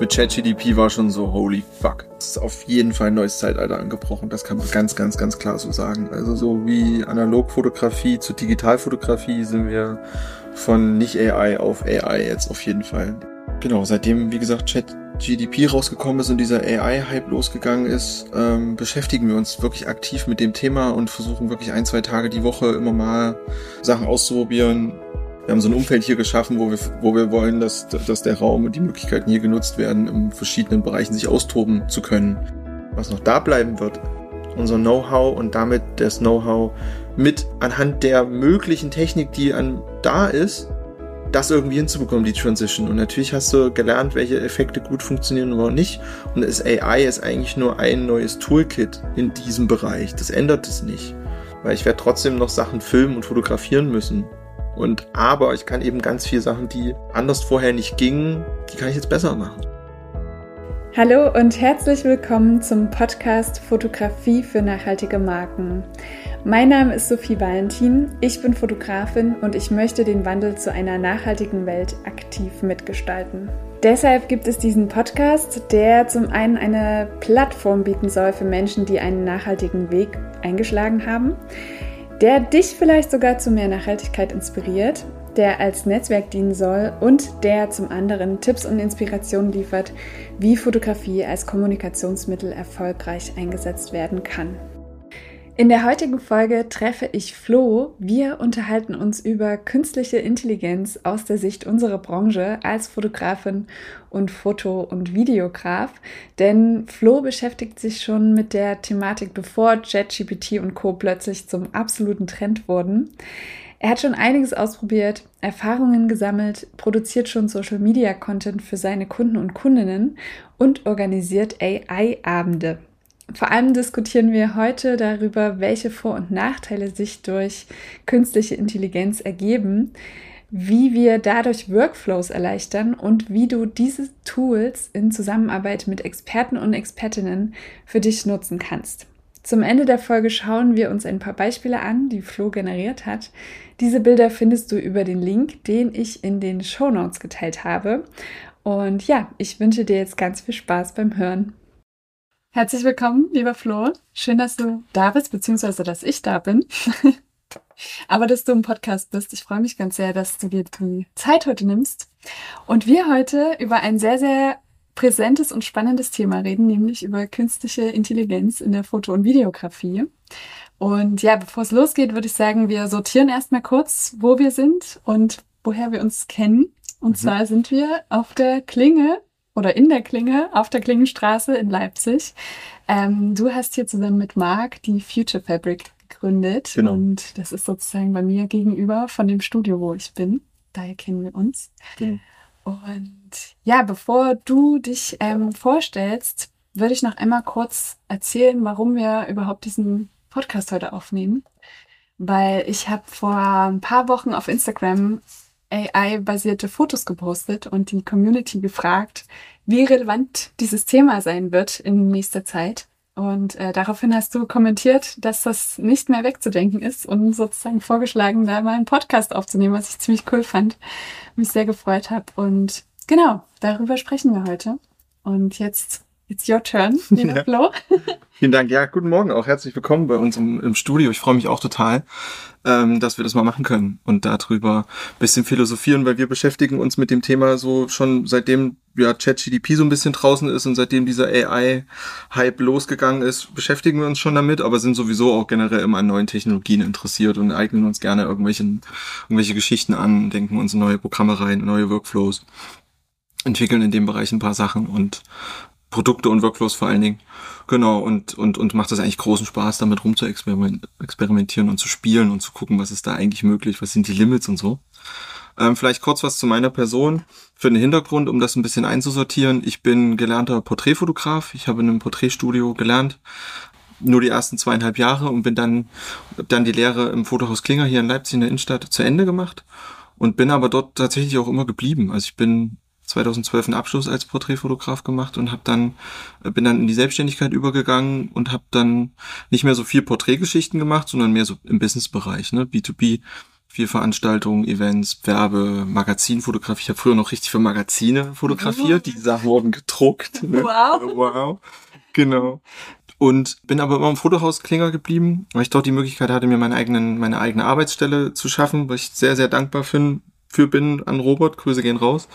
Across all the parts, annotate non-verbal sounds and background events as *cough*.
mit ChatGDP war schon so, holy fuck. Es ist auf jeden Fall ein neues Zeitalter angebrochen. Das kann man ganz, ganz, ganz klar so sagen. Also so wie Analogfotografie zu Digitalfotografie sind wir von nicht AI auf AI jetzt auf jeden Fall. Genau, seitdem, wie gesagt, ChatGDP rausgekommen ist und dieser AI-Hype losgegangen ist, ähm, beschäftigen wir uns wirklich aktiv mit dem Thema und versuchen wirklich ein, zwei Tage die Woche immer mal Sachen auszuprobieren, wir haben so ein Umfeld hier geschaffen, wo wir, wo wir wollen, dass, dass der Raum und die Möglichkeiten hier genutzt werden, in verschiedenen Bereichen sich austoben zu können. Was noch da bleiben wird, unser Know-how und damit das Know-how mit anhand der möglichen Technik, die an da ist, das irgendwie hinzubekommen, die Transition. Und natürlich hast du gelernt, welche Effekte gut funktionieren oder nicht. Und das AI ist eigentlich nur ein neues Toolkit in diesem Bereich. Das ändert es nicht. Weil ich werde trotzdem noch Sachen filmen und fotografieren müssen. Und aber ich kann eben ganz viele Sachen, die anders vorher nicht gingen, die kann ich jetzt besser machen. Hallo und herzlich willkommen zum Podcast Fotografie für nachhaltige Marken. Mein Name ist Sophie Valentin, ich bin Fotografin und ich möchte den Wandel zu einer nachhaltigen Welt aktiv mitgestalten. Deshalb gibt es diesen Podcast, der zum einen eine Plattform bieten soll für Menschen, die einen nachhaltigen Weg eingeschlagen haben der dich vielleicht sogar zu mehr Nachhaltigkeit inspiriert, der als Netzwerk dienen soll und der zum anderen Tipps und Inspirationen liefert, wie Fotografie als Kommunikationsmittel erfolgreich eingesetzt werden kann. In der heutigen Folge treffe ich Flo. Wir unterhalten uns über künstliche Intelligenz aus der Sicht unserer Branche als Fotografin und Foto- und Videograf. Denn Flo beschäftigt sich schon mit der Thematik, bevor ChatGPT und Co. plötzlich zum absoluten Trend wurden. Er hat schon einiges ausprobiert, Erfahrungen gesammelt, produziert schon Social Media Content für seine Kunden und Kundinnen und organisiert AI-Abende. Vor allem diskutieren wir heute darüber, welche Vor- und Nachteile sich durch künstliche Intelligenz ergeben, wie wir dadurch Workflows erleichtern und wie du diese Tools in Zusammenarbeit mit Experten und Expertinnen für dich nutzen kannst. Zum Ende der Folge schauen wir uns ein paar Beispiele an, die Flo generiert hat. Diese Bilder findest du über den Link, den ich in den Show Notes geteilt habe. Und ja, ich wünsche dir jetzt ganz viel Spaß beim Hören. Herzlich willkommen, lieber Flo. Schön, dass du da bist, beziehungsweise dass ich da bin. *laughs* Aber dass du im Podcast bist. Ich freue mich ganz sehr, dass du dir die Zeit heute nimmst. Und wir heute über ein sehr, sehr präsentes und spannendes Thema reden, nämlich über künstliche Intelligenz in der Foto- und Videografie. Und ja, bevor es losgeht, würde ich sagen, wir sortieren erstmal kurz, wo wir sind und woher wir uns kennen. Und mhm. zwar sind wir auf der Klinge oder in der Klinge auf der Klingenstraße in Leipzig. Ähm, du hast hier zusammen mit Marc die Future Fabric gegründet. Genau. Und das ist sozusagen bei mir gegenüber von dem Studio, wo ich bin. Daher kennen wir uns. Genau. Und ja, bevor du dich ähm, vorstellst, würde ich noch einmal kurz erzählen, warum wir überhaupt diesen Podcast heute aufnehmen. Weil ich habe vor ein paar Wochen auf Instagram AI-basierte Fotos gepostet und die Community gefragt, wie relevant dieses Thema sein wird in nächster Zeit. Und äh, daraufhin hast du kommentiert, dass das nicht mehr wegzudenken ist und sozusagen vorgeschlagen, da mal einen Podcast aufzunehmen, was ich ziemlich cool fand, mich sehr gefreut habe. Und genau, darüber sprechen wir heute. Und jetzt It's your turn, *laughs* lieber ja. Flo. *laughs* Vielen Dank. Ja, guten Morgen auch. Herzlich willkommen bei uns im, im Studio. Ich freue mich auch total, ähm, dass wir das mal machen können und darüber bisschen philosophieren, weil wir beschäftigen uns mit dem Thema so schon seitdem ja ChatGDP so ein bisschen draußen ist und seitdem dieser AI-Hype losgegangen ist, beschäftigen wir uns schon damit, aber sind sowieso auch generell immer an neuen Technologien interessiert und eignen uns gerne irgendwelchen, irgendwelche Geschichten an, denken uns neue Programme rein, neue Workflows entwickeln in dem Bereich ein paar Sachen und Produkte und Workflows vor allen Dingen. Genau, und, und, und macht das eigentlich großen Spaß, damit rum zu experimentieren und zu spielen und zu gucken, was ist da eigentlich möglich, was sind die Limits und so. Ähm, vielleicht kurz was zu meiner Person für den Hintergrund, um das ein bisschen einzusortieren. Ich bin gelernter Porträtfotograf. Ich habe in einem Porträtstudio gelernt, nur die ersten zweieinhalb Jahre und bin dann, dann die Lehre im Fotohaus Klinger hier in Leipzig in der Innenstadt zu Ende gemacht und bin aber dort tatsächlich auch immer geblieben. Also ich bin 2012 einen Abschluss als Porträtfotograf gemacht und habe dann äh, bin dann in die Selbstständigkeit übergegangen und habe dann nicht mehr so viel Porträtgeschichten gemacht, sondern mehr so im Businessbereich, ne, B2B viel Veranstaltungen, Events, Werbe, Magazinfotografie. Ich habe früher noch richtig für Magazine fotografiert. Die Sachen wurden gedruckt. Ne? Wow. Wow. Genau. Und bin aber immer im Fotohaus Klinger geblieben, weil ich dort die Möglichkeit hatte, mir meine, eigenen, meine eigene Arbeitsstelle zu schaffen, was ich sehr, sehr dankbar bin, für bin an Robert, Grüße gehen raus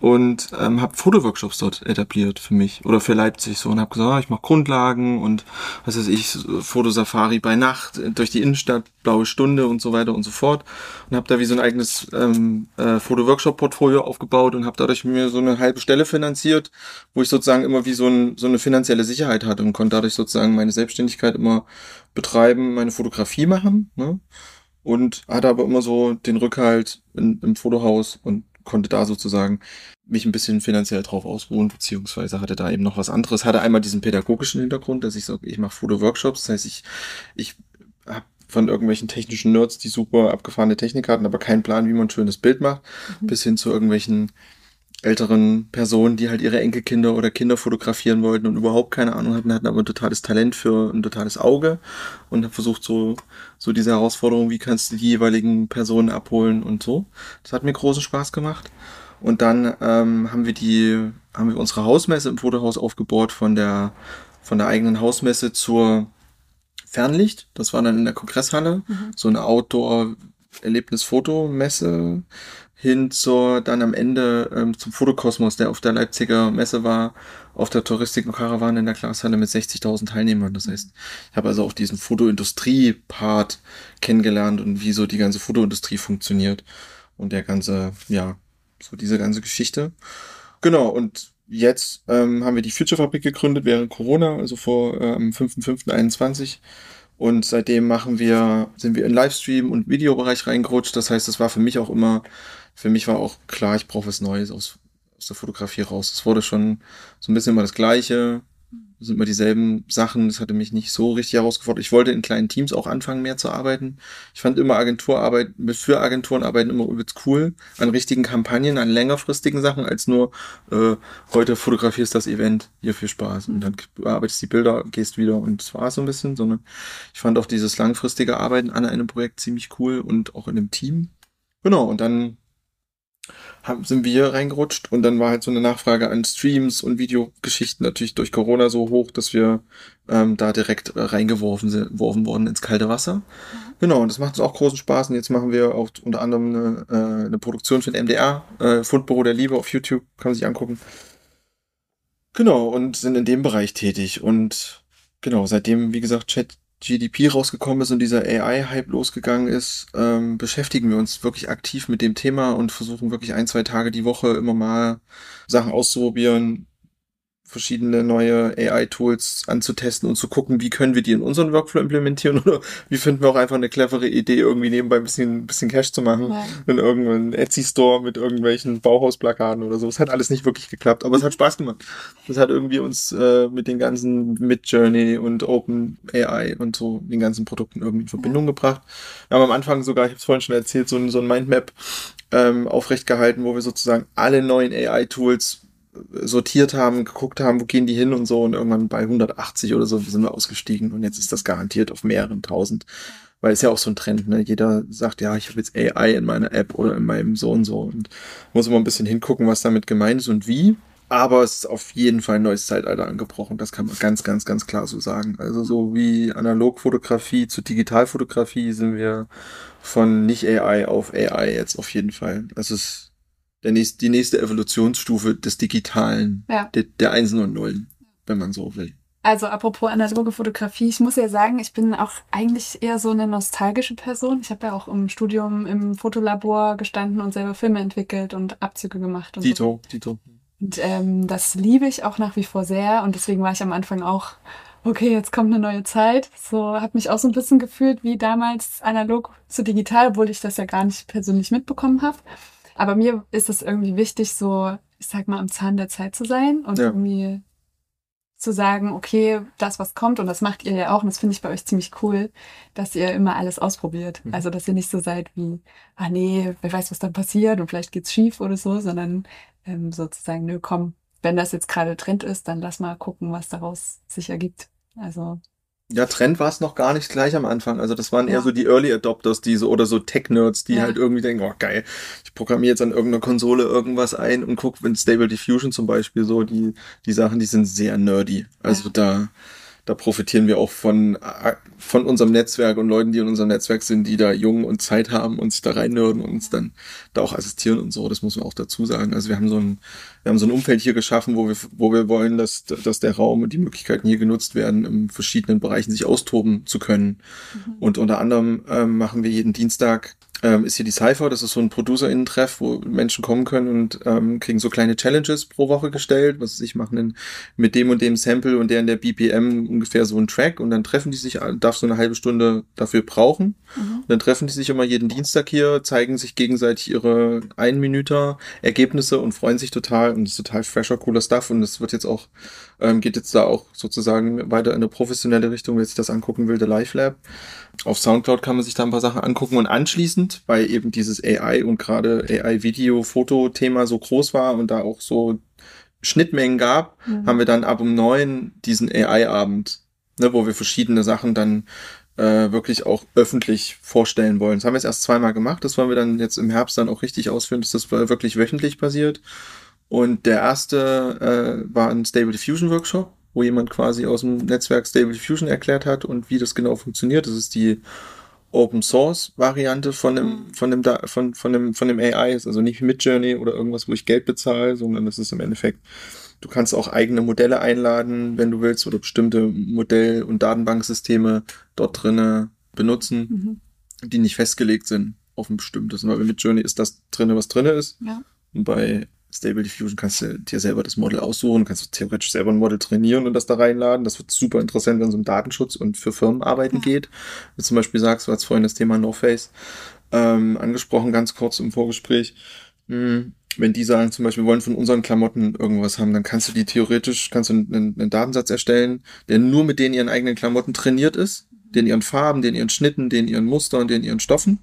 und ähm, habe Fotoworkshops dort etabliert für mich oder für Leipzig so und habe gesagt, ah, ich mache Grundlagen und was weiß ich, Fotosafari bei Nacht durch die Innenstadt, blaue Stunde und so weiter und so fort und habe da wie so ein eigenes ähm, äh, Fotoworkshop-Portfolio aufgebaut und habe dadurch mir so eine halbe Stelle finanziert, wo ich sozusagen immer wie so, ein, so eine finanzielle Sicherheit hatte und konnte dadurch sozusagen meine Selbstständigkeit immer betreiben, meine Fotografie machen. Ne? Und hatte aber immer so den Rückhalt in, im Fotohaus und konnte da sozusagen mich ein bisschen finanziell drauf ausruhen, beziehungsweise hatte da eben noch was anderes. Hatte einmal diesen pädagogischen Hintergrund, dass ich so, ich mache Fotoworkshops, das heißt, ich, ich habe von irgendwelchen technischen Nerds, die super abgefahrene Technik hatten, aber keinen Plan, wie man ein schönes Bild macht, mhm. bis hin zu irgendwelchen älteren Personen, die halt ihre Enkelkinder oder Kinder fotografieren wollten und überhaupt keine Ahnung hatten, hatten aber ein totales Talent für ein totales Auge und habe versucht so so diese Herausforderung, wie kannst du die jeweiligen Personen abholen und so. Das hat mir großen Spaß gemacht. Und dann ähm, haben wir die haben wir unsere Hausmesse im Fotohaus aufgebaut von der von der eigenen Hausmesse zur Fernlicht. Das war dann in der Kongresshalle, mhm. so eine Outdoor Erlebnisfotomesse hin zur dann am Ende ähm, zum Fotokosmos, der auf der Leipziger Messe war, auf der Touristik und Karawane in der Glashalle mit 60.000 Teilnehmern. Das heißt, ich habe also auch diesen Fotoindustrie-Part kennengelernt und wie so die ganze Fotoindustrie funktioniert und der ganze, ja, so diese ganze Geschichte. Genau, und jetzt ähm, haben wir die Future Fabrik gegründet während Corona, also vor äh, am 5.5.21 und seitdem machen wir, sind wir in Livestream und Videobereich reingerutscht. Das heißt, es war für mich auch immer, für mich war auch klar, ich brauche was Neues aus, aus der Fotografie raus. Es wurde schon so ein bisschen immer das Gleiche sind immer dieselben Sachen. Das hatte mich nicht so richtig herausgefordert. Ich wollte in kleinen Teams auch anfangen, mehr zu arbeiten. Ich fand immer Agenturarbeit, für Agenturen arbeiten immer übelst cool. An richtigen Kampagnen, an längerfristigen Sachen, als nur, äh, heute fotografierst das Event, hier viel Spaß. Und dann arbeitest die Bilder, gehst wieder und das war so ein bisschen, sondern ich fand auch dieses langfristige Arbeiten an einem Projekt ziemlich cool und auch in einem Team. Genau, und dann haben, sind wir reingerutscht und dann war halt so eine Nachfrage an Streams und Videogeschichten natürlich durch Corona so hoch, dass wir ähm, da direkt äh, reingeworfen sind, geworfen worden ins kalte Wasser. Mhm. Genau, und das macht uns auch großen Spaß und jetzt machen wir auch unter anderem eine, äh, eine Produktion für den MDR, äh, Fundbüro der Liebe auf YouTube, kann man sich angucken. Genau, und sind in dem Bereich tätig und genau, seitdem, wie gesagt, Chat GDP rausgekommen ist und dieser AI-Hype losgegangen ist, ähm, beschäftigen wir uns wirklich aktiv mit dem Thema und versuchen wirklich ein, zwei Tage die Woche immer mal Sachen auszuprobieren, verschiedene neue AI-Tools anzutesten und zu gucken, wie können wir die in unseren Workflow implementieren *laughs* oder wie finden wir auch einfach eine clevere Idee, irgendwie nebenbei ein bisschen, ein bisschen Cash zu machen ja. in irgendeinem Etsy-Store mit irgendwelchen Bauhausplakaten oder so. Es hat alles nicht wirklich geklappt, aber es hat Spaß gemacht. Das hat irgendwie uns äh, mit den ganzen Mid-Journey und Open AI und so den ganzen Produkten irgendwie in Verbindung ja. gebracht. Wir haben am Anfang sogar, ich habe es vorhin schon erzählt, so, so ein Mindmap ähm, aufrecht gehalten, wo wir sozusagen alle neuen AI-Tools sortiert haben, geguckt haben, wo gehen die hin und so und irgendwann bei 180 oder so sind wir ausgestiegen und jetzt ist das garantiert auf mehreren tausend. Weil es ja auch so ein Trend, ne? Jeder sagt, ja, ich habe jetzt AI in meiner App oder in meinem so und so und muss immer ein bisschen hingucken, was damit gemeint ist und wie. Aber es ist auf jeden Fall ein neues Zeitalter angebrochen. Das kann man ganz, ganz, ganz klar so sagen. Also so wie Analogfotografie zu Digitalfotografie sind wir von nicht AI auf AI jetzt auf jeden Fall. Das ist der nächste, die nächste Evolutionsstufe des Digitalen, ja. der, der Einsen und Nullen, wenn man so will. Also apropos analoge Fotografie, ich muss ja sagen, ich bin auch eigentlich eher so eine nostalgische Person. Ich habe ja auch im Studium im Fotolabor gestanden und selber Filme entwickelt und Abzüge gemacht. Und Dito, so. Dito. Und ähm, das liebe ich auch nach wie vor sehr und deswegen war ich am Anfang auch, okay, jetzt kommt eine neue Zeit. So habe mich auch so ein bisschen gefühlt wie damals analog zu digital, obwohl ich das ja gar nicht persönlich mitbekommen habe. Aber mir ist es irgendwie wichtig, so, ich sag mal, am Zahn der Zeit zu sein und ja. irgendwie zu sagen, okay, das, was kommt, und das macht ihr ja auch, und das finde ich bei euch ziemlich cool, dass ihr immer alles ausprobiert. Mhm. Also, dass ihr nicht so seid wie, ah nee, wer weiß, was dann passiert und vielleicht geht's schief oder so, sondern ähm, sozusagen, nö, komm, wenn das jetzt gerade Trend ist, dann lass mal gucken, was daraus sich ergibt. Also, Ja, Trend war es noch gar nicht gleich am Anfang. Also das waren ja. eher so die Early Adopters, die so oder so Tech-Nerds, die ja. halt irgendwie denken, oh geil, ich programmiere jetzt an irgendeiner Konsole irgendwas ein und guck, wenn Stable Diffusion zum Beispiel so, die, die Sachen, die sind sehr nerdy. Also ja. da da profitieren wir auch von, von unserem Netzwerk und Leuten, die in unserem Netzwerk sind, die da jung und Zeit haben und sich da reinnörden und uns dann da auch assistieren und so. Das muss man auch dazu sagen. Also wir haben so ein, wir haben so ein Umfeld hier geschaffen, wo wir, wo wir wollen, dass, dass der Raum und die Möglichkeiten hier genutzt werden, in verschiedenen Bereichen sich austoben zu können. Mhm. Und unter anderem ähm, machen wir jeden Dienstag ähm, ist hier die Cypher. Das ist so ein ProducerInnen-Treff, wo Menschen kommen können und ähm, kriegen so kleine Challenges pro Woche gestellt. Was ich machen in, mit dem und dem Sample und der in der BPM ungefähr so ein Track und dann treffen die sich, darf so eine halbe Stunde dafür brauchen. Mhm. Dann treffen die sich immer jeden Dienstag hier, zeigen sich gegenseitig ihre ein Minüter Ergebnisse und freuen sich total und das ist total fresher, cooler Stuff und es wird jetzt auch, ähm, geht jetzt da auch sozusagen weiter in eine professionelle Richtung, wer sich das angucken will, der Live Lab. Auf Soundcloud kann man sich da ein paar Sachen angucken und anschließend, weil eben dieses AI und gerade AI-Video-Foto-Thema so groß war und da auch so Schnittmengen gab, mhm. haben wir dann ab um neun diesen AI-Abend, ne, wo wir verschiedene Sachen dann äh, wirklich auch öffentlich vorstellen wollen. Das haben wir jetzt erst zweimal gemacht. Das wollen wir dann jetzt im Herbst dann auch richtig ausführen, dass das wirklich wöchentlich passiert. Und der erste äh, war ein Stable Diffusion Workshop wo jemand quasi aus dem Netzwerk Stable Diffusion erklärt hat und wie das genau funktioniert. Das ist die Open Source Variante von dem, mhm. von dem, von, von dem, von dem AI. Ist also nicht mit Journey oder irgendwas, wo ich Geld bezahle, sondern das ist im Endeffekt, du kannst auch eigene Modelle einladen, wenn du willst, oder bestimmte Modell- und Datenbanksysteme dort drinnen benutzen, mhm. die nicht festgelegt sind auf ein bestimmtes. Weil mit Journey ist das drinne, was drinne ist. Ja. Und bei Stable Diffusion kannst du dir selber das Model aussuchen, kannst du theoretisch selber ein Model trainieren und das da reinladen. Das wird super interessant, wenn es um Datenschutz und für Firmenarbeiten ja. geht. Wenn du zum Beispiel sagst, du hast vorhin das Thema No Face ähm, angesprochen, ganz kurz im Vorgespräch. Hm, wenn die sagen, zum Beispiel, wir wollen von unseren Klamotten irgendwas haben, dann kannst du die theoretisch, kannst du einen, einen Datensatz erstellen, der nur mit den ihren eigenen Klamotten trainiert ist, den ihren Farben, den ihren Schnitten, den ihren Mustern, den ihren Stoffen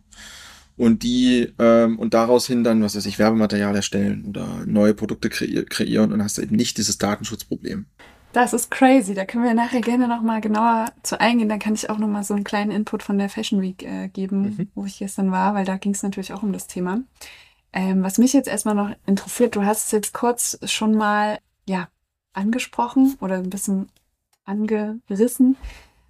und die ähm, und daraus hin dann, was weiß ich, Werbematerial erstellen oder neue Produkte kreier kreieren und hast eben nicht dieses Datenschutzproblem. Das ist crazy. Da können wir nachher gerne nochmal genauer zu eingehen. Da kann ich auch nochmal so einen kleinen Input von der Fashion Week äh, geben, mhm. wo ich gestern war, weil da ging es natürlich auch um das Thema. Ähm, was mich jetzt erstmal noch interessiert, du hast es jetzt kurz schon mal, ja, angesprochen oder ein bisschen angerissen.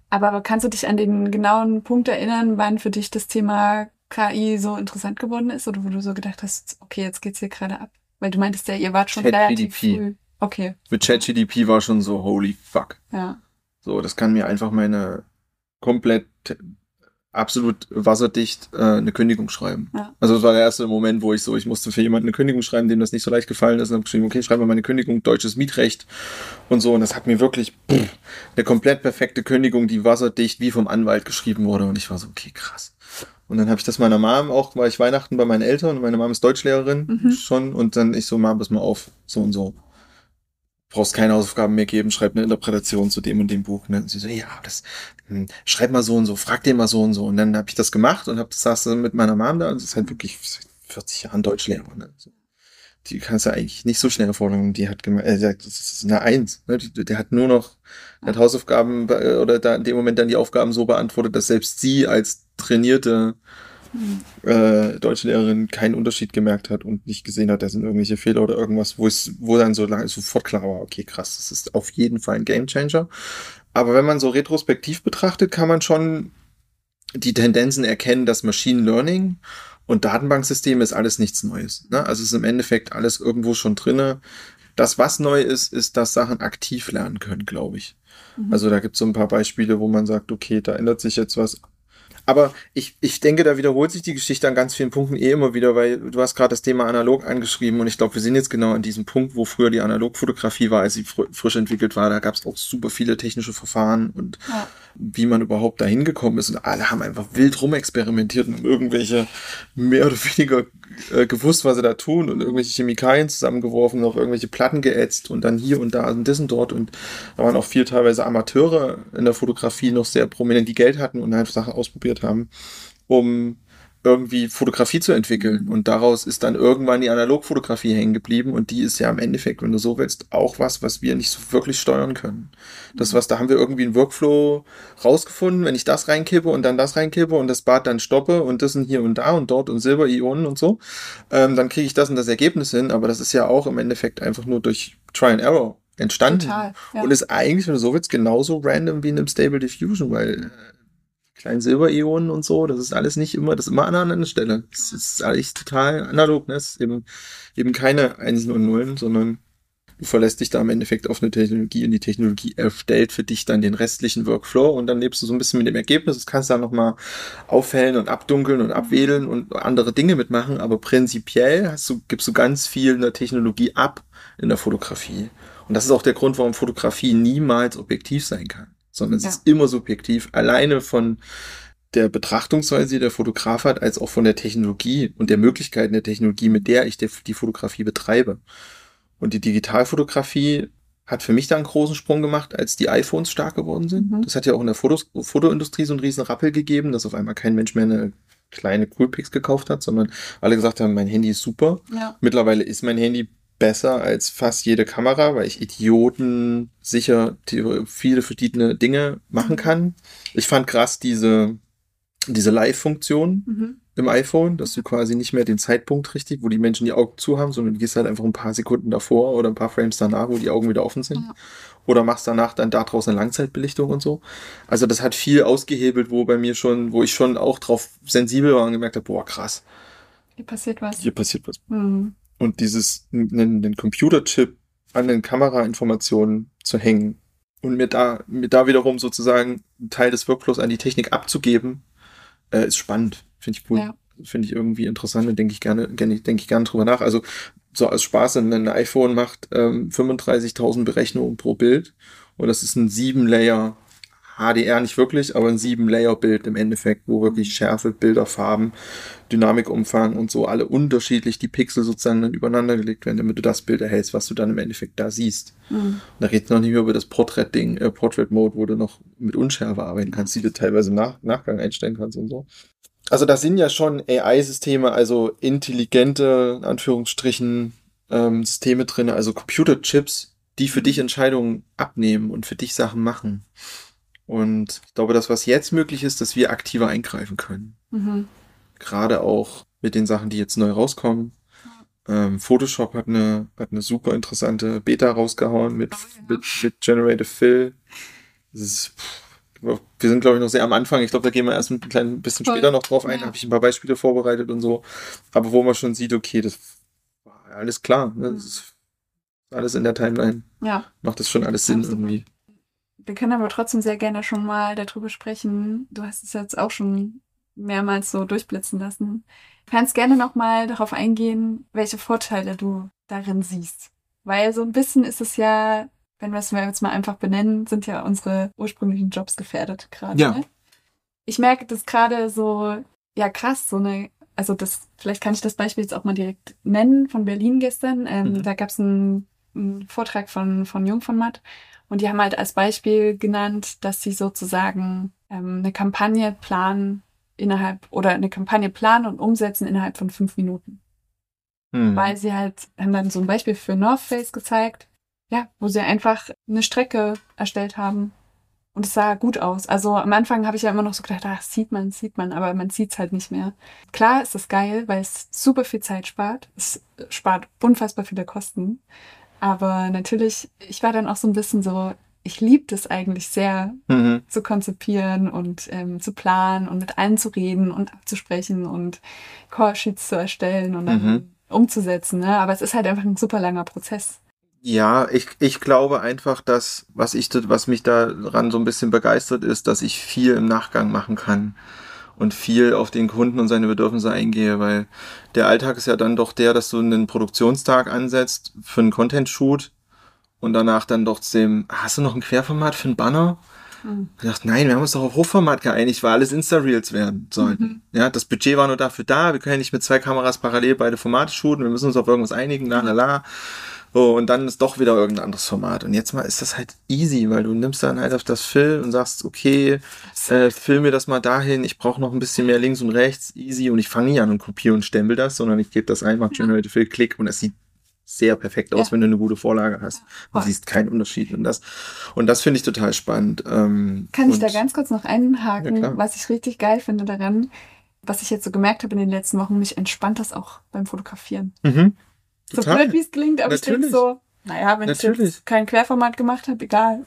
Aber kannst du dich an den genauen Punkt erinnern, wann für dich das Thema KI so interessant geworden ist oder wo du so gedacht hast, okay, jetzt geht's hier gerade ab? Weil du meintest ja, ihr wart schon Chat relativ GDP. früh. Okay. Mit ChatGDP war schon so, holy fuck. Ja. So, das kann mir einfach meine komplett absolut wasserdicht äh, eine Kündigung schreiben. Ja. Also das war der erste Moment, wo ich so, ich musste für jemanden eine Kündigung schreiben, dem das nicht so leicht gefallen ist. Und habe geschrieben, okay, schreib mal meine Kündigung, deutsches Mietrecht und so. Und das hat mir wirklich pff, eine komplett perfekte Kündigung, die wasserdicht wie vom Anwalt geschrieben wurde. Und ich war so, okay, krass. Und dann habe ich das meiner Mom auch, war ich Weihnachten bei meinen Eltern und meine Mom ist Deutschlehrerin mhm. schon und dann ich so, Mom, pass mal auf, so und so. Brauchst keine Hausaufgaben mehr geben, schreib eine Interpretation zu dem und dem Buch. Ne? Und sie so, ja, das, hm, schreib mal so und so, frag den mal so und so. Und dann habe ich das gemacht und hab das saß mit meiner Mom da und das ist halt wirklich 40 Jahren Deutschlehrer. Ne? So die kannst du eigentlich nicht so schnell erfordern. Die hat gemeint, äh, das ist eine Eins. Ne? Der hat nur noch, hat Hausaufgaben oder da in dem Moment dann die Aufgaben so beantwortet, dass selbst sie als trainierte äh, Deutschlehrerin keinen Unterschied gemerkt hat und nicht gesehen hat, da sind irgendwelche Fehler oder irgendwas, wo es, wo dann so lange sofort klar war, okay, krass, das ist auf jeden Fall ein Gamechanger. Aber wenn man so retrospektiv betrachtet, kann man schon die Tendenzen erkennen, dass Machine Learning und Datenbanksysteme ist alles nichts Neues. Ne? Also ist im Endeffekt alles irgendwo schon drinne. Das, was neu ist, ist, dass Sachen aktiv lernen können, glaube ich. Mhm. Also da gibt es so ein paar Beispiele, wo man sagt, okay, da ändert sich jetzt was aber ich, ich denke, da wiederholt sich die Geschichte an ganz vielen Punkten eh immer wieder, weil du hast gerade das Thema analog angeschrieben und ich glaube, wir sind jetzt genau an diesem Punkt, wo früher die Analogfotografie war, als sie fr frisch entwickelt war. Da gab es auch super viele technische Verfahren und ja. Wie man überhaupt dahin gekommen ist. Und alle haben einfach wild rumexperimentiert und irgendwelche mehr oder weniger äh, gewusst, was sie da tun und irgendwelche Chemikalien zusammengeworfen, auf irgendwelche Platten geätzt und dann hier und da und das und dort. Und da waren auch viel teilweise Amateure in der Fotografie noch sehr prominent, die Geld hatten und einfach Sachen ausprobiert haben, um irgendwie Fotografie zu entwickeln. Und daraus ist dann irgendwann die Analogfotografie hängen geblieben. Und die ist ja im Endeffekt, wenn du so willst, auch was, was wir nicht so wirklich steuern können. Das was, da haben wir irgendwie einen Workflow rausgefunden, wenn ich das reinkippe und dann das reinkippe und das Bad dann stoppe und das sind hier und da und dort und Silberionen und so, ähm, dann kriege ich das und das Ergebnis hin. Aber das ist ja auch im Endeffekt einfach nur durch Try and Error entstanden. Total, ja. Und ist eigentlich, wenn du so willst, genauso random wie in einem Stable Diffusion, weil kleinen Silberionen und so, das ist alles nicht immer, das ist immer an einer anderen Stelle. Das ist eigentlich total analog, ne? Es ist eben, eben keine Einsen und Nullen, sondern du verlässt dich da im Endeffekt auf eine Technologie und die Technologie erstellt für dich dann den restlichen Workflow und dann lebst du so ein bisschen mit dem Ergebnis. Das kannst du dann nochmal aufhellen und abdunkeln und abwedeln und andere Dinge mitmachen, aber prinzipiell hast du, gibst du ganz viel in der Technologie ab in der Fotografie. Und das ist auch der Grund, warum Fotografie niemals objektiv sein kann sondern es ja. ist immer subjektiv, alleine von der Betrachtungsweise, die der Fotograf hat, als auch von der Technologie und der Möglichkeiten der Technologie, mit der ich die Fotografie betreibe. Und die Digitalfotografie hat für mich da einen großen Sprung gemacht, als die iPhones stark geworden sind. Mhm. Das hat ja auch in der Fotos Fotoindustrie so einen riesen Rappel gegeben, dass auf einmal kein Mensch mehr eine kleine Coolpix gekauft hat, sondern alle gesagt haben, mein Handy ist super. Ja. Mittlerweile ist mein Handy besser als fast jede Kamera, weil ich Idioten sicher viele verschiedene Dinge machen kann. Ich fand krass diese, diese Live-Funktion mhm. im iPhone, dass du quasi nicht mehr den Zeitpunkt richtig, wo die Menschen die Augen zu haben, sondern du gehst halt einfach ein paar Sekunden davor oder ein paar Frames danach, wo die Augen wieder offen sind. Ja. Oder machst danach dann da draußen eine Langzeitbelichtung und so. Also das hat viel ausgehebelt, wo bei mir schon, wo ich schon auch drauf sensibel war und gemerkt habe, boah, krass. Hier passiert was. Hier passiert was. Mhm und dieses, einen, den Computerchip an den Kamerainformationen zu hängen und mir da, mir da wiederum sozusagen einen Teil des Workflows an die Technik abzugeben, äh, ist spannend. Finde ich cool. Ja. Finde ich irgendwie interessant und denke ich gerne, denke ich gerne drüber nach. Also so als Spaß, ein iPhone macht ähm, 35.000 Berechnungen pro Bild und das ist ein 7-Layer HDR nicht wirklich, aber ein 7-Layer-Bild im Endeffekt, wo wirklich. Schärfe, Bilder, Farben, Dynamikumfang und so alle unterschiedlich die Pixel sozusagen dann übereinander gelegt werden, damit du das Bild erhältst, was du dann im Endeffekt da siehst. Mhm. Da redet noch nicht mehr über das Portrait-Ding, äh, Portrait-Mode, wo du noch mit Unschärfe arbeiten kannst, die du teilweise im Nach Nachgang einstellen kannst und so. Also das sind ja schon AI-Systeme, also intelligente, in Anführungsstrichen, ähm, Systeme drin, also Computerchips, die für dich Entscheidungen abnehmen und für dich Sachen machen. Und ich glaube, das, was jetzt möglich ist, dass wir aktiver eingreifen können. Mhm. Gerade auch mit den Sachen, die jetzt neu rauskommen. Ähm, Photoshop hat eine, hat eine super interessante Beta rausgehauen mit, oh, mit, mit Generative Fill. Ist, wir sind, glaube ich, noch sehr am Anfang. Ich glaube, da gehen wir erst ein klein bisschen Voll. später noch drauf ein. Ja. Habe ich ein paar Beispiele vorbereitet und so. Aber wo man schon sieht, okay, das war alles klar. Ne? Das ist alles in der Timeline. Ja. Macht das schon alles Sinn irgendwie. Wir können aber trotzdem sehr gerne schon mal darüber sprechen. Du hast es jetzt auch schon mehrmals so durchblitzen lassen. Du kannst gerne noch mal darauf eingehen, welche Vorteile du darin siehst. Weil so ein bisschen ist es ja, wenn wir es jetzt mal einfach benennen, sind ja unsere ursprünglichen Jobs gefährdet gerade. Ja. Ne? Ich merke das gerade so, ja krass, so eine, also das, vielleicht kann ich das Beispiel jetzt auch mal direkt nennen von Berlin gestern. Ähm, mhm. Da gab es einen, einen, Vortrag von, von Jung von Matt und die haben halt als Beispiel genannt, dass sie sozusagen ähm, eine Kampagne planen innerhalb oder eine Kampagne planen und umsetzen innerhalb von fünf Minuten. Hm. Weil sie halt, haben dann so ein Beispiel für North Face gezeigt, ja, wo sie einfach eine Strecke erstellt haben und es sah gut aus. Also am Anfang habe ich ja immer noch so gedacht, ach, sieht man, sieht man, aber man sieht es halt nicht mehr. Klar ist es geil, weil es super viel Zeit spart. Es spart unfassbar viele Kosten. Aber natürlich, ich war dann auch so ein bisschen so, ich liebe es eigentlich sehr, mhm. zu konzipieren und ähm, zu planen und mit allen zu reden und abzusprechen und Call-Sheets zu erstellen und dann mhm. umzusetzen. Ne? Aber es ist halt einfach ein super langer Prozess. Ja, ich, ich glaube einfach, dass, was ich, was mich daran so ein bisschen begeistert ist, dass ich viel im Nachgang machen kann und viel auf den Kunden und seine Bedürfnisse eingehe, weil der Alltag ist ja dann doch der, dass du einen Produktionstag ansetzt für einen Content-Shoot und danach dann doch dem, hast du noch ein Querformat für ein Banner? Mhm. Ich dachte, nein, wir haben uns doch auf Hochformat geeinigt, weil alles Insta-Reels werden sollten. Mhm. Ja, das Budget war nur dafür da, wir können ja nicht mit zwei Kameras parallel beide Formate shooten, wir müssen uns auf irgendwas einigen, la la la. So, und dann ist doch wieder irgendein anderes Format. Und jetzt mal ist das halt easy, weil du nimmst dann halt auf das Film und sagst, okay, äh, film mir das mal dahin, ich brauche noch ein bisschen mehr links und rechts, easy. Und ich fange nie an und kopiere und stempel das, sondern ich gebe das einfach, Generate Fill, Klick und es sieht sehr perfekt aus, ja. wenn du eine gute Vorlage hast. Du ja. siehst keinen Unterschied. Und das, und das finde ich total spannend. Ähm, Kann ich da ganz kurz noch einhaken, ja, was ich richtig geil finde daran, was ich jetzt so gemerkt habe in den letzten Wochen, mich entspannt das auch beim Fotografieren. Mhm. So blöd, wie es klingt, aber Natürlich. ich denke so, naja, wenn Natürlich. ich jetzt kein Querformat gemacht habe, egal,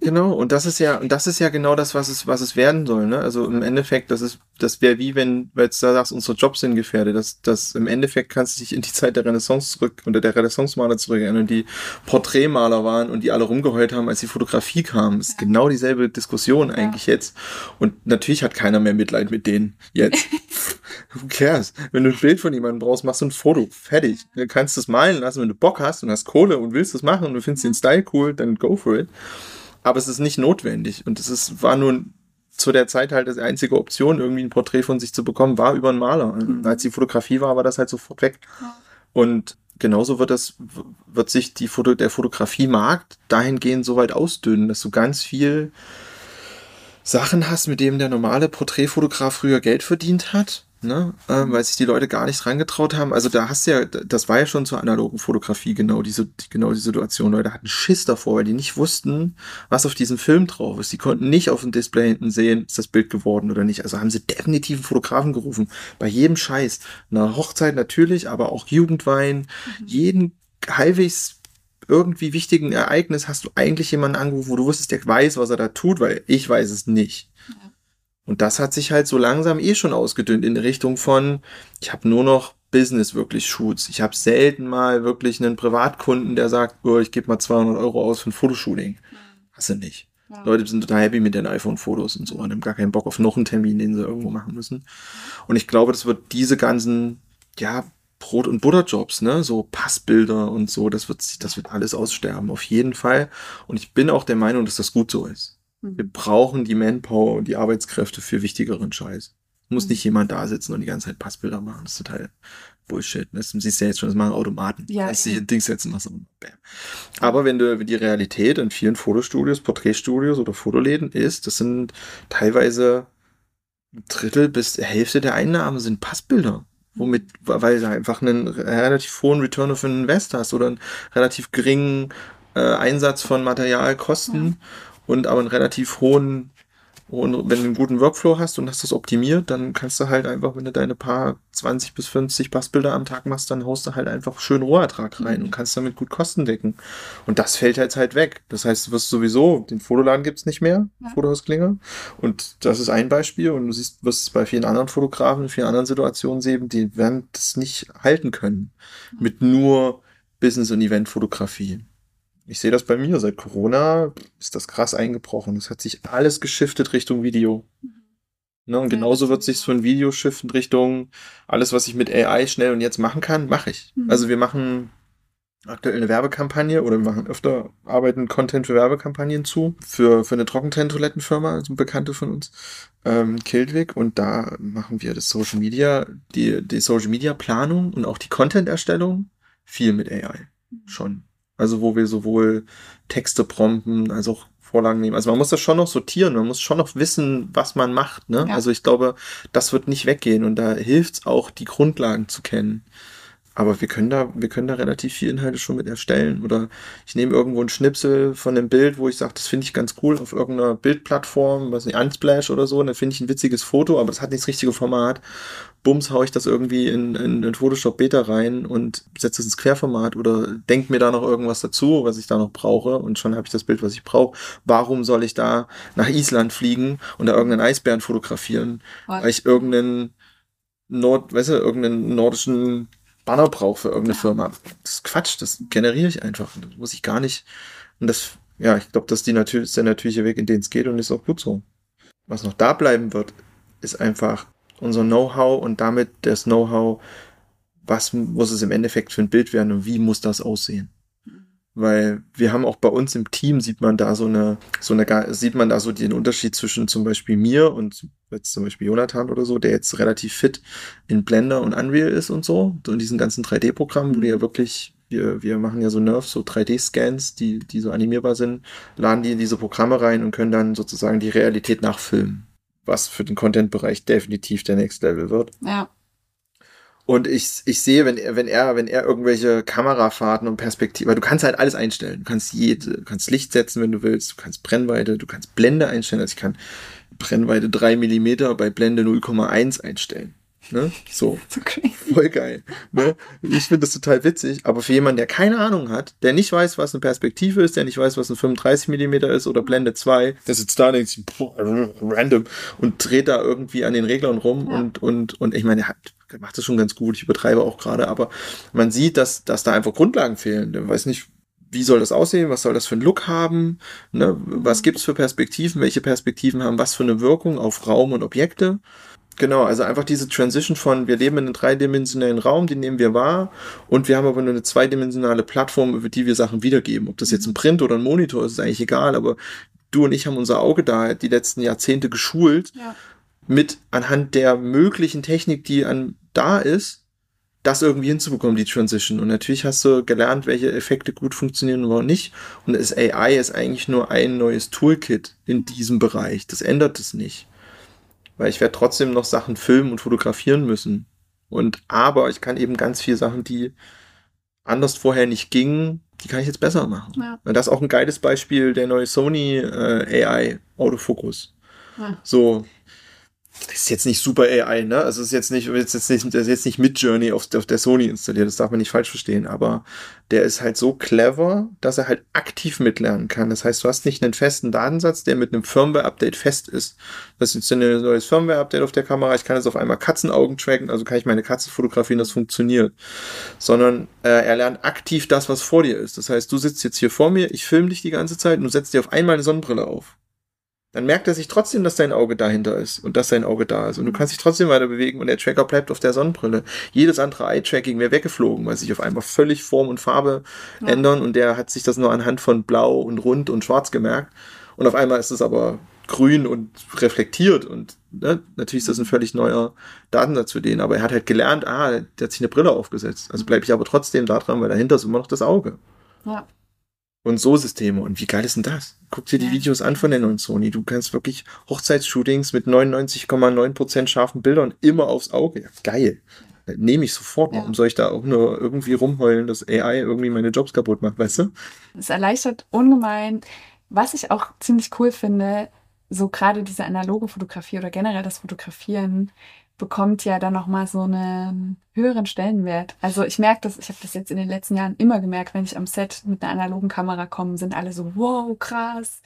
Genau, und das ist ja, und das ist ja genau das, was es, was es werden soll, ne? Also im Endeffekt, das ist, das wäre wie wenn, weil du da sagst, unsere Jobs sind gefährdet, das, das im Endeffekt kannst du dich in die Zeit der Renaissance zurück, unter der Renaissance-Maler zurück erinnern, die Porträtmaler waren und die alle rumgeheult haben, als die Fotografie kam. Das ist genau dieselbe Diskussion ja. eigentlich jetzt. Und natürlich hat keiner mehr Mitleid mit denen jetzt. *laughs* Who cares? Wenn du ein Bild von jemandem brauchst, machst du ein Foto. Fertig. Du kannst es malen lassen, wenn du Bock hast und hast Kohle und willst es machen und du findest den Style cool, dann go for it aber es ist nicht notwendig. Und es ist, war nun zu der Zeit halt das einzige Option, irgendwie ein Porträt von sich zu bekommen, war über einen Maler. Mhm. Als die Fotografie war, war das halt sofort weg. Ja. Und genauso wird das, wird sich die Foto, der Fotografiemarkt dahingehend so weit ausdünnen, dass du ganz viel Sachen hast, mit denen der normale Porträtfotograf früher Geld verdient hat ne? Ähm, weil sich die Leute gar nicht rangetraut haben. Also da hast du ja, das war ja schon zur analogen Fotografie genau diese, genau die Situation. Leute hatten Schiss davor, weil die nicht wussten, was auf diesem Film drauf ist. Die konnten nicht auf dem Display hinten sehen, ist das Bild geworden oder nicht. Also haben sie definitiv einen Fotografen gerufen. Bei jedem Scheiß. Eine Hochzeit natürlich, aber auch Jugendwein, mhm. jeden halbwegs irgendwie wichtigen Ereignis hast du eigentlich jemanden angerufen, wo du wusstest, der weiß, was er da tut, weil ich weiß es nicht. Und das hat sich halt so langsam eh schon ausgedünnt in Richtung von, ich habe nur noch Business wirklich Shoots. Ich habe selten mal wirklich einen Privatkunden, der sagt, oh, ich gebe mal 200 Euro aus für ein Fotoshooting. Mhm. Hast du nicht. Ja. Leute sind total happy mit den iPhone-Fotos und so und haben gar keinen Bock auf noch einen Termin, den sie irgendwo machen müssen. Und ich glaube, das wird diese ganzen, ja, Brot- und Butterjobs, ne, so Passbilder und so, das wird, das wird alles aussterben, auf jeden Fall. Und ich bin auch der Meinung, dass das gut so ist. Mhm. Wir brauchen die Manpower und die Arbeitskräfte für wichtigeren Scheiß. Muss mhm. nicht jemand da sitzen und die ganze Zeit Passbilder machen. Das ist total Bullshit. Das siehst du ja jetzt schon, das machen Automaten. Ja. Das ist Ding setzen bam. Aber wenn du die Realität in vielen Fotostudios, Porträtstudios oder Fotoläden ist, das sind teilweise ein Drittel bis Hälfte der Einnahmen sind Passbilder. Womit, weil du einfach einen relativ hohen Return of Invest hast oder einen relativ geringen äh, Einsatz von Materialkosten. Ja und aber einen relativ hohen, hohen, wenn du einen guten Workflow hast und hast das optimiert, dann kannst du halt einfach, wenn du deine paar 20 bis 50 Passbilder am Tag machst, dann haust du halt einfach schön Rohertrag rein mhm. und kannst damit gut Kosten decken. Und das fällt jetzt halt weg. Das heißt, du wirst sowieso, den Fotoladen gibt's nicht mehr, ja. Fotohaus Klinger. Und das ist ein Beispiel. Und du siehst, wirst es bei vielen anderen Fotografen, in vielen anderen Situationen sehen, die werden das nicht halten können. Mit nur Business- und Event-Fotografie ich sehe das bei mir. Seit Corona ist das krass eingebrochen. Es hat sich alles geschiftet Richtung Video. Ne, und genauso wird sich für ein Video shiften Richtung alles, was ich mit AI schnell und jetzt machen kann, mache ich. Mhm. Also wir machen aktuell eine Werbekampagne oder wir machen öfter, arbeiten Content für Werbekampagnen zu, für, für eine Trockentrenntoilettenfirma, also Bekannte von uns, ähm, Kildwick. Und da machen wir das Social Media, die, die Social Media Planung und auch die Content-Erstellung viel mit AI. Mhm. Schon. Also wo wir sowohl Texte prompten als auch Vorlagen nehmen. Also man muss das schon noch sortieren, man muss schon noch wissen, was man macht. Ne? Ja. Also ich glaube, das wird nicht weggehen und da hilft es auch, die Grundlagen zu kennen. Aber wir können da, wir können da relativ viel Inhalte schon mit erstellen. Oder ich nehme irgendwo einen Schnipsel von einem Bild, wo ich sage, das finde ich ganz cool auf irgendeiner Bildplattform, was nicht, Unsplash oder so, und dann finde ich ein witziges Foto, aber das hat nicht das richtige Format. Bums hau ich das irgendwie in, in, in Photoshop Beta rein und setze es ins Querformat oder denk mir da noch irgendwas dazu, was ich da noch brauche und schon habe ich das Bild, was ich brauche. Warum soll ich da nach Island fliegen und da irgendeinen Eisbären fotografieren, weil ich irgendeinen Nord, weißt du, irgendeinen nordischen Banner brauche für irgendeine Firma. Das ist Quatsch, das generiere ich einfach. Das muss ich gar nicht. Und das, ja, ich glaube, das ist, die natürlich, ist der natürliche Weg, in den es geht und ist auch gut so. Was noch da bleiben wird, ist einfach unser Know-how und damit das Know-how, was muss es im Endeffekt für ein Bild werden und wie muss das aussehen. Weil wir haben auch bei uns im Team sieht man da so eine, so eine, sieht man da so den Unterschied zwischen zum Beispiel mir und jetzt zum Beispiel Jonathan oder so, der jetzt relativ fit in Blender und Unreal ist und so, und diesen ganzen 3D-Programmen, wo du ja wirklich wir, wir machen ja so Nerf, so 3D-Scans, die, die so animierbar sind, laden die in diese Programme rein und können dann sozusagen die Realität nachfilmen. Was für den Content-Bereich definitiv der Next Level wird. Ja. Und ich, ich sehe, wenn er, wenn er, wenn er irgendwelche Kamerafahrten und Perspektive, weil du kannst halt alles einstellen. Du kannst jede, du kannst Licht setzen, wenn du willst, du kannst Brennweite, du kannst Blende einstellen. Also ich kann Brennweite drei Millimeter bei Blende 0,1 einstellen. Ne? So. *laughs* So. Voll geil. Ne? Ich finde das total witzig, aber für jemanden, der keine Ahnung hat, der nicht weiß, was eine Perspektive ist, der nicht weiß, was ein 35 Millimeter ist oder Blende 2, der sitzt da und denkt sich, boah, random und dreht da irgendwie an den Reglern rum Ja. und, und, und ich meine, er hat, macht das schon ganz gut, ich übertreibe auch gerade, aber man sieht, dass, dass da einfach Grundlagen fehlen. Der weiß nicht, wie soll das aussehen, was soll das für einen Look haben, ne? was gibt's für Perspektiven, welche Perspektiven haben was für eine Wirkung auf Raum und Objekte. Genau, also einfach diese Transition von, wir leben in einem dreidimensionalen Raum, den nehmen wir wahr, und wir haben aber nur eine zweidimensionale Plattform, über die wir Sachen wiedergeben. Ob das jetzt ein Print oder ein Monitor ist, ist eigentlich egal, aber du und ich haben unser Auge da die letzten Jahrzehnte geschult, Ja. mit anhand der möglichen Technik, die an da ist, das irgendwie hinzubekommen, die Transition. Und natürlich hast du gelernt, welche Effekte gut funktionieren oder nicht. Und das AI ist eigentlich nur ein neues Toolkit in diesem Bereich. Das ändert es nicht. Weil ich werde trotzdem noch Sachen filmen und fotografieren müssen. Und aber ich kann eben ganz viele Sachen, die anders vorher nicht gingen, die kann ich jetzt besser machen. Ja. Und das ist auch ein geiles Beispiel, der neue Sony äh, AI Autofokus. Ja. So, ist jetzt nicht super AI, ne? Also ist jetzt nicht, ist jetzt nicht, ist jetzt nicht mit Journey auf, auf der Sony installiert, das darf man nicht falsch verstehen, aber der ist halt so clever, dass er halt aktiv mitlernen kann. Das heißt, du hast nicht einen festen Datensatz, der mit einem Firmware-Update fest ist. Das ist jetzt ein neues Firmware-Update auf der Kamera, ich kann jetzt auf einmal Katzenaugen tracken, also kann ich meine Katze fotografieren, das funktioniert. Sondern äh, er lernt aktiv das, was vor dir ist. Das heißt, du sitzt jetzt hier vor mir, ich filme dich die ganze Zeit und du setzt dir auf einmal eine Sonnenbrille auf dann merkt er sich trotzdem, dass dein Auge dahinter ist und dass sein Auge da ist. Und du kannst dich trotzdem weiter bewegen und der Tracker bleibt auf der Sonnenbrille. Jedes andere Eye-Tracking wäre weggeflogen, weil sich auf einmal völlig Form und Farbe Ja. ändern und der hat sich das nur anhand von Blau und Rund und Schwarz gemerkt. Und auf einmal ist es aber grün und reflektiert und ne, natürlich ist das ein völlig neuer Datensatz für den, aber er hat halt gelernt, ah, der hat sich eine Brille aufgesetzt. Also bleibe ich aber trotzdem da dran, weil dahinter ist immer noch das Auge. Ja. Und so Systeme. Und wie geil ist denn das? Guck dir die Ja. Videos an von der neuen Sony. Du kannst wirklich Hochzeitsshootings mit 99,9% scharfen Bildern immer aufs Auge. Geil. Das Nehme ich sofort. Ja. Warum soll ich da auch nur irgendwie rumheulen, dass AI irgendwie meine Jobs kaputt macht, weißt du? Es erleichtert ungemein. Was ich auch ziemlich cool finde, so gerade diese analoge Fotografie oder generell das Fotografieren bekommt ja dann nochmal so einen höheren Stellenwert. Also ich merke das, ich habe das jetzt in den letzten Jahren immer gemerkt, wenn ich am Set mit einer analogen Kamera komme, sind alle so, wow, krass,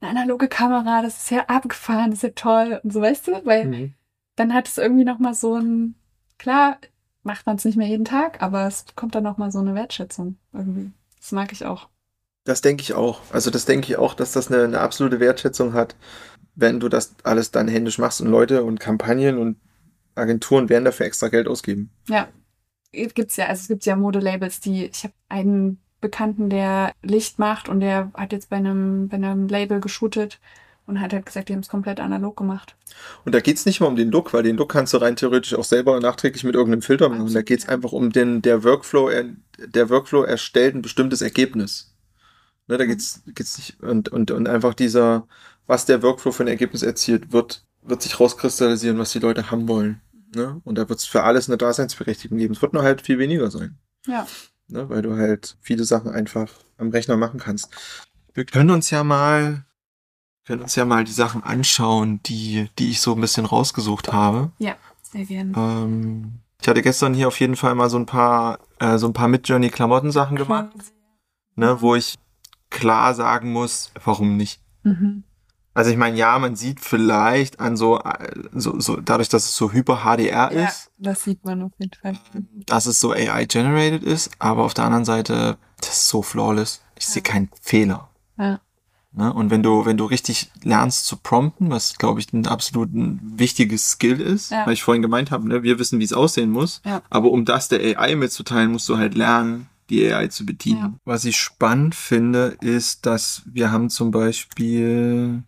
eine analoge Kamera, das ist ja abgefahren, das ist ja toll und so, weißt du? Weil dann hat es irgendwie nochmal so ein, klar, macht man es nicht mehr jeden Tag, aber es bekommt dann nochmal so eine Wertschätzung irgendwie. Das mag ich auch. Das denke ich auch. Also das denke ich auch, dass das eine, eine absolute Wertschätzung hat, wenn du das alles dann händisch machst und Leute und Kampagnen und Agenturen werden dafür extra Geld ausgeben. Ja, gibt's ja, also es gibt ja Modelabels, die, ich habe einen Bekannten, der Licht macht und der hat jetzt bei einem, bei einem Label geshootet und hat halt gesagt, die haben es komplett analog gemacht. Und da geht's nicht mal um den Look, weil den Look kannst du rein theoretisch auch selber nachträglich mit irgendeinem Filter machen. da Absolut, geht's ja. einfach um den, der Workflow, er, der Workflow erstellt ein bestimmtes Ergebnis. Ne, da geht's, geht's nicht, und, und, und einfach dieser, was der Workflow für ein Ergebnis erzielt, wird, wird sich rauskristallisieren, was die Leute haben wollen. Ne? Und da wird's für alles eine Daseinsberechtigung geben. Es wird nur halt viel weniger sein. Ja. Ne? Weil du halt viele Sachen einfach am Rechner machen kannst. Wir können uns ja mal, können uns ja mal die Sachen anschauen, die, die ich so ein bisschen rausgesucht habe. Sehr gerne. Ähm, ich hatte gestern hier auf jeden Fall mal so ein paar, äh, so ein paar Mid-Journey-Klamotten-Sachen gemacht, ne, wo ich klar sagen muss, warum nicht. Mhm. Also ich meine, ja, man sieht vielleicht an so, äh, so, so dadurch, dass es so hyper HDR Ja, ist, das sieht man auf jeden Fall. dass es so AI-generated ist, aber auf der anderen Seite, das ist so flawless. Ich sehe keinen Fehler. Ja. Ne? Und wenn du, wenn du richtig lernst zu prompten, was glaube ich ein absolut ein wichtiges Skill ist, Ja. weil ich vorhin gemeint habe, ne, wir wissen, wie es aussehen muss, Ja. aber um das der AI mitzuteilen, musst du halt lernen, die AI zu bedienen. Ja. Was ich spannend finde, ist, dass wir haben zum Beispiel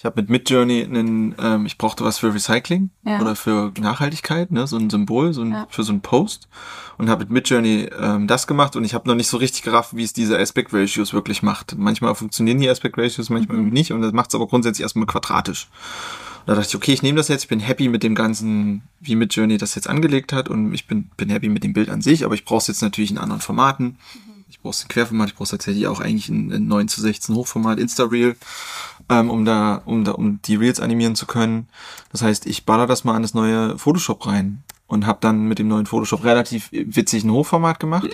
Ich habe mit Midjourney einen, ähm, ich brauchte was für Recycling Ja. oder für Nachhaltigkeit, ne, so ein Symbol, so ein, Ja. für so einen Post und habe mit Midjourney ähm, das gemacht und ich habe noch nicht so richtig gerafft, wie es diese Aspect Ratios wirklich macht. Manchmal funktionieren die Aspect Ratios, manchmal Mhm. irgendwie nicht und das macht es aber grundsätzlich erstmal quadratisch. Da dachte ich, okay, ich nehme das jetzt, ich bin happy mit dem ganzen, wie Midjourney das jetzt angelegt hat und ich bin, bin happy mit dem Bild an sich, aber ich brauche es jetzt natürlich in anderen Formaten. Ich brauche es in Querformat, ich brauche tatsächlich auch eigentlich in, in 9 zu 16 Hochformat, Insta-Reel, ähm, um da, um da, um die Reels animieren zu können. Das heißt, ich baller das mal an das neue Photoshop rein und habe dann mit dem neuen Photoshop relativ witzig ein Hochformat gemacht.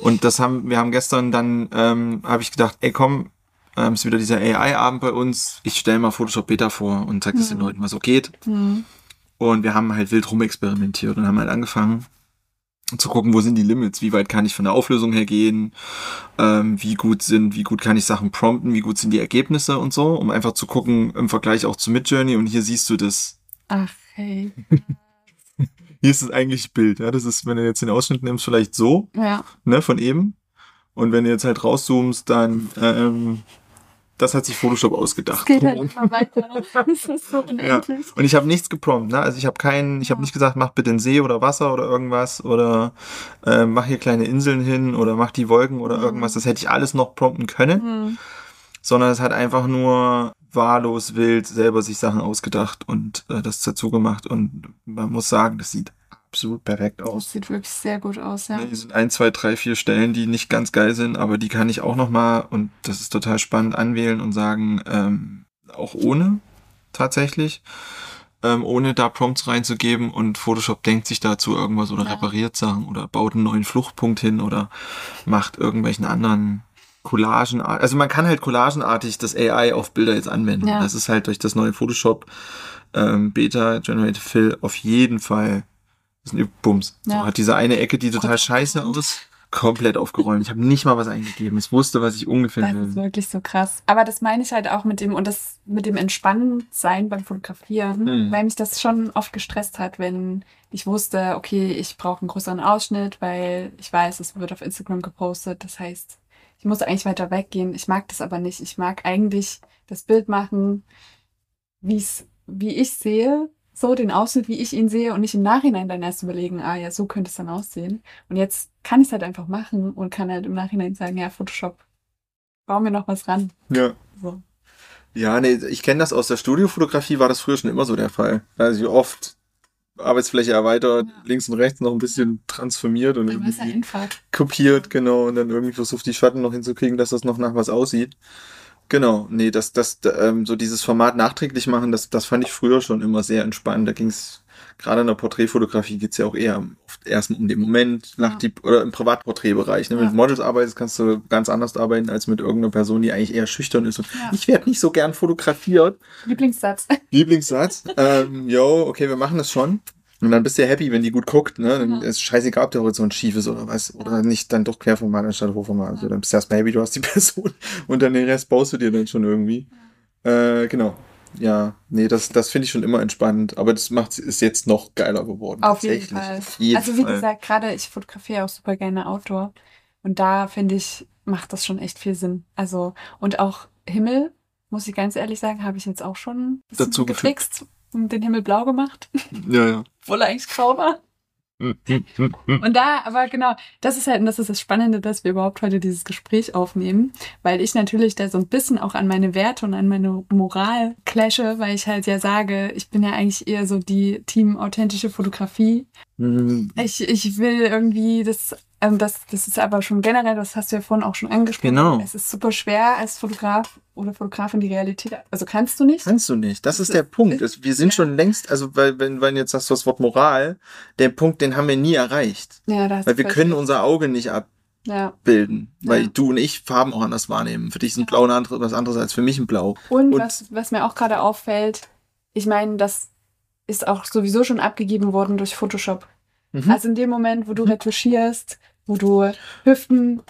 Und das haben, wir haben gestern dann, ähm, habe ich gedacht, ey komm, ähm, ist wieder dieser AI-Abend bei uns. Ich stelle mal Photoshop Beta vor und zeige das den Leuten, was so geht. Und wir haben halt wild rumexperimentiert und haben halt angefangen zu gucken, wo sind die Limits, wie weit kann ich von der Auflösung her gehen, ähm, wie gut sind, wie gut kann ich Sachen prompten, wie gut sind die Ergebnisse und so, um einfach zu gucken im Vergleich auch zu Midjourney und hier siehst du das, Ach, hey. *laughs* hier ist das eigentliche Bild, ja, das ist, wenn du jetzt den Ausschnitt nimmst, vielleicht so, Ja. ne, von eben und wenn du jetzt halt rauszoomst, dann, ähm, das hat sich Photoshop ausgedacht. Es geht halt *laughs* immer weiter. Das ist so Ja. unendlich. Und ich habe nichts geprompt, ne? Also ich habe keinen, ich habe nicht gesagt, mach bitte einen See oder Wasser oder irgendwas oder äh, mach hier kleine Inseln hin oder mach die Wolken oder irgendwas. Das hätte ich alles noch prompten können, Hm. sondern es hat einfach nur wahllos wild selber sich Sachen ausgedacht und äh, das dazu gemacht und man muss sagen, das sieht absolut perfekt Das aus. sieht wirklich sehr gut aus, ja. Hier sind ein, zwei, drei, vier Stellen, die nicht ganz geil sind, aber die kann ich auch noch mal und das ist total spannend anwählen und sagen, ähm, auch ohne tatsächlich, ähm, ohne da Prompts reinzugeben und Photoshop denkt sich dazu irgendwas oder Ja. repariert Sachen oder baut einen neuen Fluchtpunkt hin oder macht irgendwelchen anderen Collagen. Also man kann halt collagenartig das AI auf Bilder jetzt anwenden. Ja. Das ist halt durch das neue Photoshop ähm, Beta Generated Fill auf jeden Fall das ist ein Bums. So Ja. hat diese eine Ecke, die total scheiße aus, komplett aufgeräumt. Ich habe nicht mal was eingegeben. Ich wusste, was ich ungefähr Das ist will. wirklich so krass. Aber das meine ich halt auch mit dem, und das mit dem Entspannendsein beim Fotografieren, Mhm. weil mich das schon oft gestresst hat, wenn ich wusste, okay, ich brauche einen größeren Ausschnitt, weil ich weiß, es wird auf Instagram gepostet. Das heißt, ich muss eigentlich weiter weggehen. Ich mag das aber nicht. Ich mag eigentlich das Bild machen, wie es, wie ich sehe, so den Ausschnitt, wie ich ihn sehe und nicht im Nachhinein dann erst überlegen, ah ja, so könnte es dann aussehen. Und jetzt kann ich es halt einfach machen und kann halt im Nachhinein sagen, ja, Photoshop, bau mir noch was ran. Ja. So. Ja, nee, ich kenne das aus der Studiofotografie, war das früher schon immer so der Fall. Also ich oft Arbeitsfläche erweitert, Ja. links und rechts noch ein bisschen transformiert und irgendwie kopiert, genau, und dann irgendwie versucht, die Schatten noch hinzukriegen, dass das noch nach was aussieht. Genau, nee, das, das, ähm, so dieses Format nachträglich machen, das, das fand ich früher schon immer sehr entspannt. Da ging's gerade in der Porträtfotografie geht's ja auch eher oft erst um den Moment, nach Ja. die, oder im Privatporträtbereich. Ne? Wenn Ja. du mit Models arbeitest, kannst du ganz anders arbeiten als mit irgendeiner Person, die eigentlich eher schüchtern ist. Und Ja. Ich werde nicht so gern fotografiert. Lieblingssatz. Lieblingssatz. ähm, yo, okay, wir machen das schon. Und dann bist du ja happy, wenn die gut guckt, ne? Dann Ja. ist scheißegal, ob der Horizont schief ist oder was. Oder nicht dann doch Querformat anstatt Hochformat. Also dann bist du erstmal happy, du hast die *laughs* Person und dann den Rest baust du dir dann schon irgendwie. Äh, genau. Ja, nee, das, das finde ich schon immer entspannend, aber das macht ist jetzt noch geiler geworden. Auf jeden. Fall. Auf jeden also wie Fall. gesagt, gerade ich fotografiere auch super gerne Outdoor. Und da finde ich, macht das schon echt viel Sinn. Also, und auch Himmel, muss ich ganz ehrlich sagen, habe ich jetzt auch schon Dazu gefixt und den Himmel blau gemacht, *laughs* Ja, ja. obwohl er eigentlich grau war. Und da, aber genau, das ist halt, und das ist das Spannende, dass wir überhaupt heute dieses Gespräch aufnehmen, weil ich natürlich da so ein bisschen auch an meine Werte und an meine Moral clashe, weil ich halt ja sage, ich bin ja eigentlich eher so die Team authentische Fotografie. Hm, Ich, ich will irgendwie das, ähm, das, das ist aber schon generell, das hast du ja vorhin auch schon angesprochen. Genau. Es ist super schwer als Fotograf oder Fotografin die Realität, also kannst du nicht. Kannst du nicht. Das Das ist der ist- Punkt. Wir sind schon längst, also weil, wenn, wenn jetzt sagst du das Wort Moral, der Punkt, den haben wir nie erreicht. Ja, da hast Weil wir können unser Auge nicht Ja. abbilden. Weil Ja. du und ich Farben auch anders wahrnehmen. Für dich sind Ja. Blau ein andere, was anderes als für mich ein Blau. Und, Und- was, was mir auch gerade auffällt, ich meine, das ist auch sowieso schon abgegeben worden durch Photoshop. Mhm. Also in dem Moment, wo du retuschierst, wo du Hüften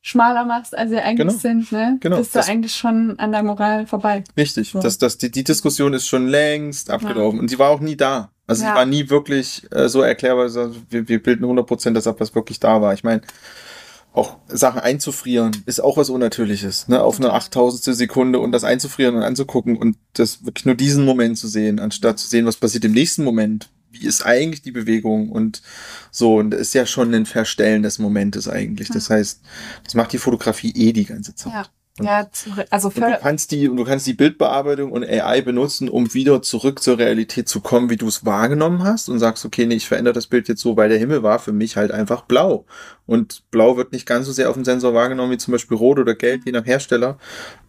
schmaler machst, als sie eigentlich Genau. sind, ne? Genau. bist du Das- eigentlich schon an der Moral vorbei. Richtig. So. Das, das, die, die Diskussion ist schon längst abgelaufen. Und sie war auch nie da. Also Ja. sie war nie wirklich äh, so erklärbar, wir, wir bilden 100% das ab, was wirklich da war. Ich meine, auch Sachen einzufrieren, ist auch was Unnatürliches, ne? Auf eine achttausendstel Sekunde und das einzufrieren und anzugucken und das wirklich nur diesen Moment zu sehen, anstatt zu sehen, was passiert im nächsten Moment. Wie ist eigentlich die Bewegung und so, und das ist ja schon ein Verstellen des Momentes eigentlich. Das heißt, das macht die Fotografie eh die ganze Zeit. Ja. Ja, also für du kannst die du kannst die Bildbearbeitung und AI benutzen, um wieder zurück zur Realität zu kommen, wie du es wahrgenommen hast und sagst, okay, nee, ich verändere das Bild jetzt so, weil der Himmel war für mich halt einfach blau und blau wird nicht ganz so sehr auf dem Sensor wahrgenommen wie zum Beispiel rot oder gelb, je nach Hersteller.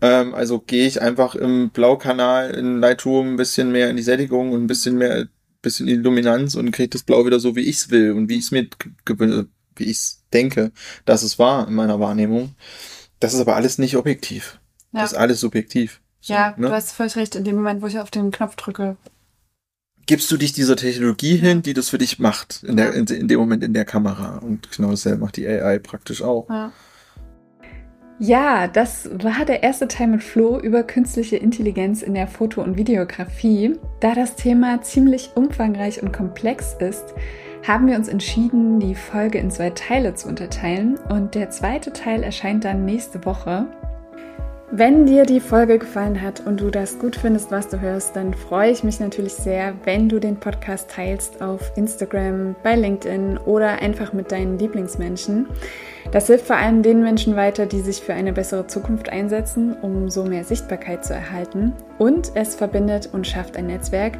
Ähm, also gehe ich einfach im Blaukanal in Lightroom ein bisschen mehr in die Sättigung und ein bisschen mehr bisschen in die Luminanz und kriege das Blau wieder so, wie ich es will und wie ich es mir wie ich es denke, dass es war in meiner Wahrnehmung. Das ist aber alles nicht objektiv. Ja. Das ist alles subjektiv. So, ja, ne? du hast völlig recht. In dem Moment, wo ich auf den Knopf drücke. Gibst du dich dieser Technologie hin, die das für dich macht, in, der, in, in dem Moment in der Kamera. Und genau dasselbe macht die AI praktisch auch. Ja. Ja, das war der erste Teil mit Flo über künstliche Intelligenz in der Foto- und Videografie. Da das Thema ziemlich umfangreich und komplex ist, haben wir uns entschieden, die Folge in zwei Teile zu unterteilen und der zweite Teil erscheint dann nächste Woche. Wenn dir die Folge gefallen hat und du das gut findest, was du hörst, dann freue ich mich natürlich sehr, wenn du den Podcast teilst auf Instagram, bei LinkedIn oder einfach mit deinen Lieblingsmenschen. Das hilft vor allem den Menschen weiter, die sich für eine bessere Zukunft einsetzen, um so mehr Sichtbarkeit zu erhalten. Und es verbindet und schafft ein Netzwerk,